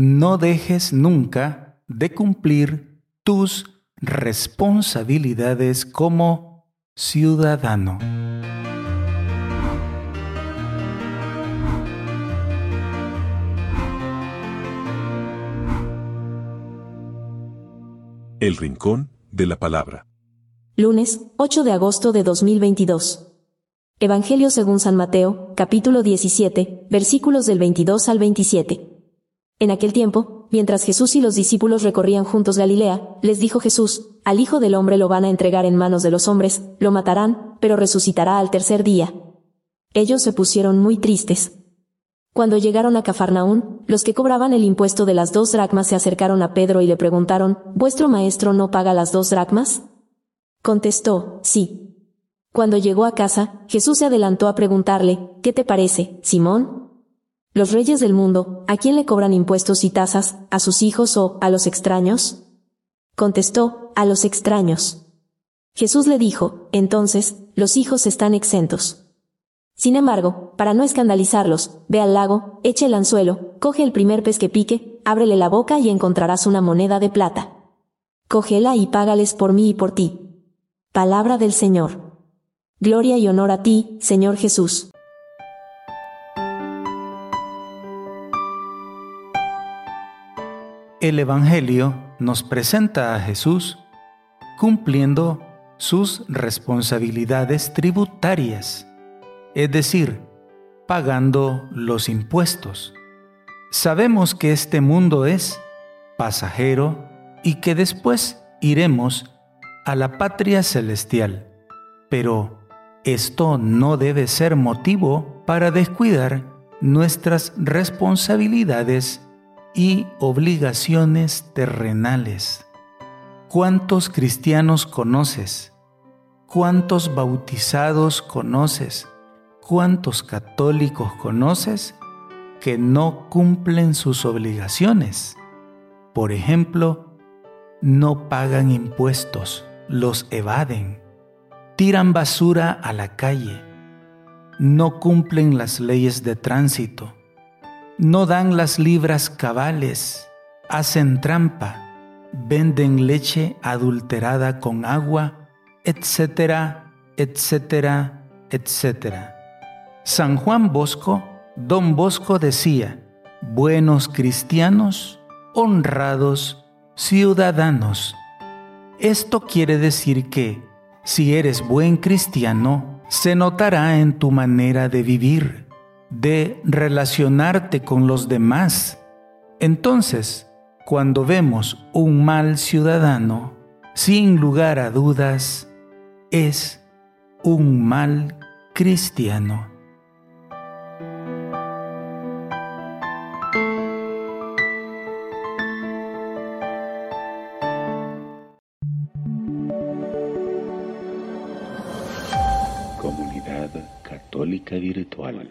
no dejes nunca de cumplir tus responsabilidades como ciudadano. El Rincón de la Palabra. Lunes, 8 de agosto de 2022. Evangelio según San Mateo, capítulo 17, versículos del 22 al 27. En aquel tiempo, mientras Jesús y los discípulos recorrían juntos Galilea, les dijo Jesús, Al Hijo del Hombre lo van a entregar en manos de los hombres, lo matarán, pero resucitará al tercer día. Ellos se pusieron muy tristes. Cuando llegaron a Cafarnaún, los que cobraban el impuesto de las dos dracmas se acercaron a Pedro y le preguntaron, ¿Vuestro maestro no paga las dos dracmas? Contestó, sí. Cuando llegó a casa, Jesús se adelantó a preguntarle, ¿qué te parece, Simón? ¿Los reyes del mundo, a quién le cobran impuestos y tasas, a sus hijos o a los extraños? Contestó, a los extraños. Jesús le dijo, entonces, los hijos están exentos. Sin embargo, para no escandalizarlos, ve al lago, eche el anzuelo, coge el primer pez que pique, ábrele la boca y encontrarás una moneda de plata. Cógela y págales por mí y por ti. Palabra del Señor. Gloria y honor a ti, Señor Jesús. El Evangelio nos presenta a Jesús cumpliendo sus responsabilidades tributarias, es decir, pagando los impuestos. Sabemos que este mundo es pasajero y que después iremos a la patria celestial, pero esto no debe ser motivo para descuidar nuestras responsabilidades y obligaciones terrenales. ¿Cuántos cristianos conoces? ¿Cuántos bautizados conoces? ¿Cuántos católicos conoces que no cumplen sus obligaciones? Por ejemplo, no pagan impuestos, los evaden tiran basura a la calle, no cumplen las leyes de tránsito, no dan las libras cabales, hacen trampa, venden leche adulterada con agua, etcétera, etcétera, etcétera. San Juan Bosco, don Bosco decía, buenos cristianos, honrados ciudadanos. Esto quiere decir que si eres buen cristiano, se notará en tu manera de vivir, de relacionarte con los demás. Entonces, cuando vemos un mal ciudadano, sin lugar a dudas, es un mal cristiano. Comunidad Católica Virtual.